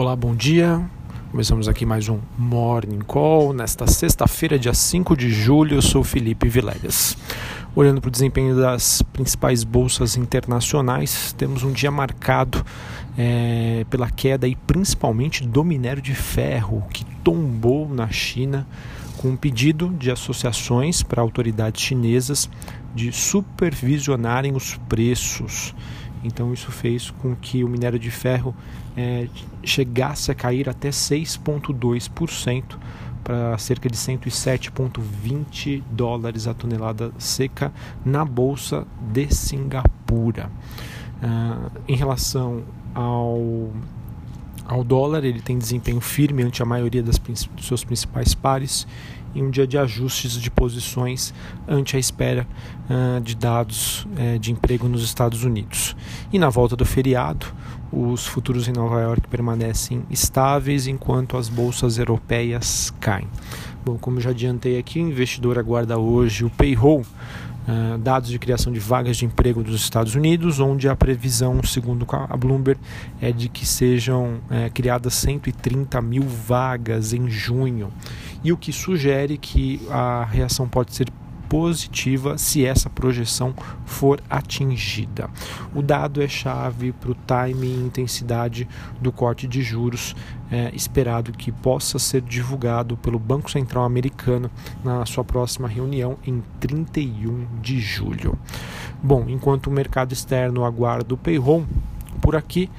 Olá, bom dia. Começamos aqui mais um Morning Call. Nesta sexta-feira, dia 5 de julho, eu sou Felipe Vilegas. Olhando para o desempenho das principais bolsas internacionais, temos um dia marcado é, pela queda e principalmente do minério de ferro, que tombou na China com um pedido de associações para autoridades chinesas de supervisionarem os preços. Então isso fez com que o minério de ferro é, chegasse a cair até 6,2% para cerca de 107,20 dólares a tonelada seca na bolsa de Singapura. Uh, em relação ao ao dólar, ele tem desempenho firme ante a maioria das, dos seus principais pares em um dia de ajustes de posições ante a espera uh, de dados uh, de emprego nos Estados Unidos. E na volta do feriado, os futuros em Nova York permanecem estáveis enquanto as bolsas europeias caem. Bom, como já adiantei aqui, o investidor aguarda hoje o payroll ah, dados de criação de vagas de emprego dos Estados Unidos, onde a previsão, segundo a Bloomberg, é de que sejam é, criadas 130 mil vagas em junho, e o que sugere que a reação pode ser positiva se essa projeção for atingida. O dado é chave para o time e intensidade do corte de juros é, esperado que possa ser divulgado pelo Banco Central Americano na sua próxima reunião em 31 de julho. Bom, enquanto o mercado externo aguarda o payroll, por aqui,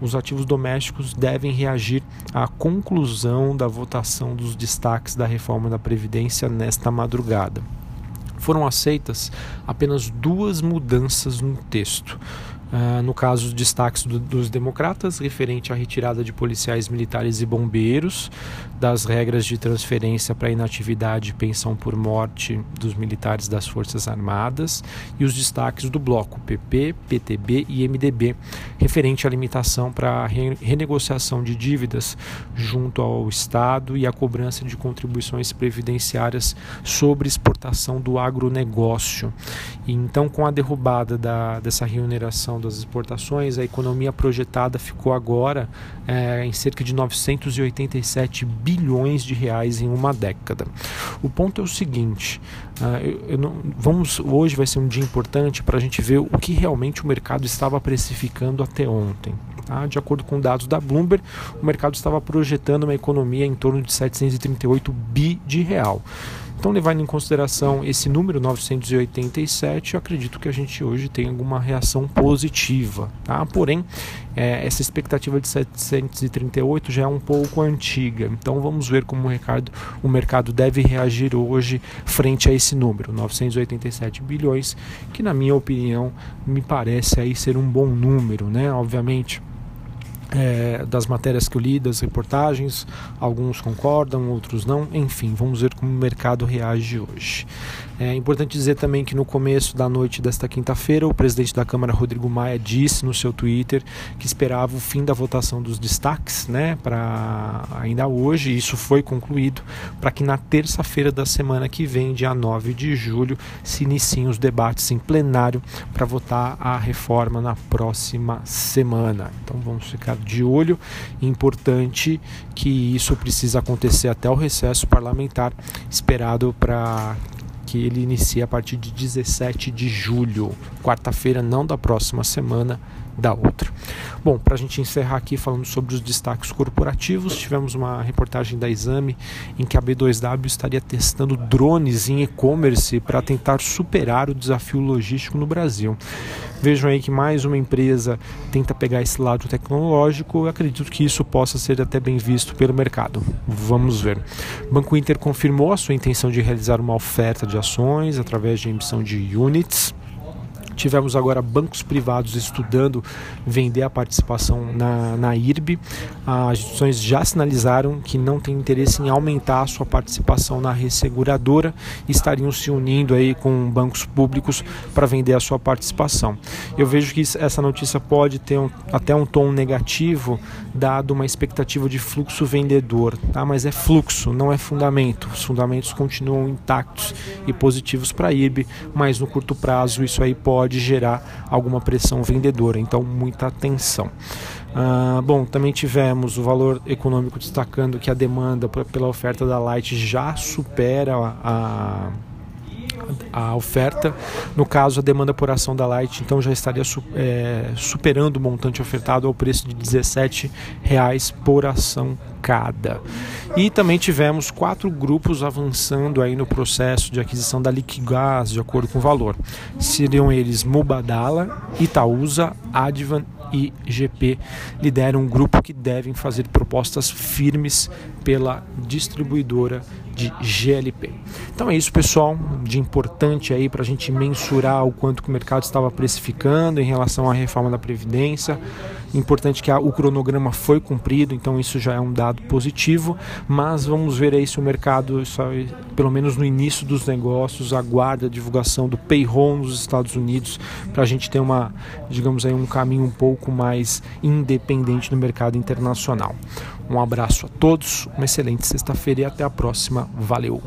os ativos domésticos devem reagir à conclusão da votação dos destaques da reforma da Previdência nesta madrugada. Foram aceitas apenas duas mudanças no texto. Uh, no caso, destaques do, dos democratas, referente à retirada de policiais militares e bombeiros, das regras de transferência para inatividade e pensão por morte dos militares das Forças Armadas, e os destaques do bloco PP, PTB e MDB, referente à limitação para a re renegociação de dívidas junto ao Estado e a cobrança de contribuições previdenciárias sobre exportação do agronegócio. E, então, com a derrubada da, dessa remuneração das exportações, a economia projetada ficou agora é, em cerca de 987 bilhões de reais em uma década. O ponto é o seguinte: uh, eu, eu não, vamos hoje vai ser um dia importante para a gente ver o que realmente o mercado estava precificando até ontem. Tá? De acordo com dados da Bloomberg, o mercado estava projetando uma economia em torno de 738 bi de real. Então, levando em consideração esse número 987, eu acredito que a gente hoje tem alguma reação positiva. Tá? Porém, é, essa expectativa de 738 já é um pouco antiga. Então, vamos ver como o mercado, o mercado deve reagir hoje frente a esse número, 987 bilhões, que na minha opinião me parece aí ser um bom número, né? Obviamente é, das matérias que eu li, das reportagens, alguns concordam, outros não, enfim, vamos ver como o mercado reage hoje. É importante dizer também que no começo da noite desta quinta-feira, o presidente da Câmara, Rodrigo Maia, disse no seu Twitter que esperava o fim da votação dos destaques, né, para ainda hoje, e isso foi concluído, para que na terça-feira da semana que vem, dia 9 de julho, se iniciem os debates em plenário para votar a reforma na próxima semana. Então vamos ficar de olho. Importante que isso precisa acontecer até o recesso parlamentar esperado para que ele inicie a partir de 17 de julho, quarta-feira, não da próxima semana, da outra. Bom, para a gente encerrar aqui falando sobre os destaques corporativos, tivemos uma reportagem da Exame em que a B2W estaria testando drones em e-commerce para tentar superar o desafio logístico no Brasil. Vejam aí que mais uma empresa tenta pegar esse lado tecnológico. Eu acredito que isso possa ser até bem visto pelo mercado. Vamos ver. Banco Inter confirmou a sua intenção de realizar uma oferta de ações através de emissão de units Tivemos agora bancos privados estudando vender a participação na, na IRB. As instituições já sinalizaram que não têm interesse em aumentar a sua participação na resseguradora e estariam se unindo aí com bancos públicos para vender a sua participação. Eu vejo que essa notícia pode ter um, até um tom negativo, dado uma expectativa de fluxo vendedor, tá? mas é fluxo, não é fundamento. Os fundamentos continuam intactos e positivos para a IRB, mas no curto prazo isso aí pode pode gerar alguma pressão vendedora, então muita atenção. Ah, bom, também tivemos o valor econômico destacando que a demanda pela oferta da Light já supera a a oferta. No caso, a demanda por ação da Light então já estaria é, superando o montante ofertado ao preço de R$ reais por ação cada. E também tivemos quatro grupos avançando aí no processo de aquisição da Liquigás de acordo com o valor. Seriam eles Mubadala, Itaúsa, Advan e GP lideram um grupo que devem fazer propostas firmes pela distribuidora de GLP. Então é isso, pessoal, de importante aí para a gente mensurar o quanto que o mercado estava precificando em relação à reforma da Previdência. Importante que a, o cronograma foi cumprido, então isso já é um dado positivo, mas vamos ver aí se o mercado, pelo menos no início dos negócios, aguarda a divulgação do payroll nos Estados Unidos para a gente ter uma, digamos aí, um caminho um pouco mais independente no mercado internacional. Um abraço a todos, uma excelente sexta-feira e até a próxima. Valeu!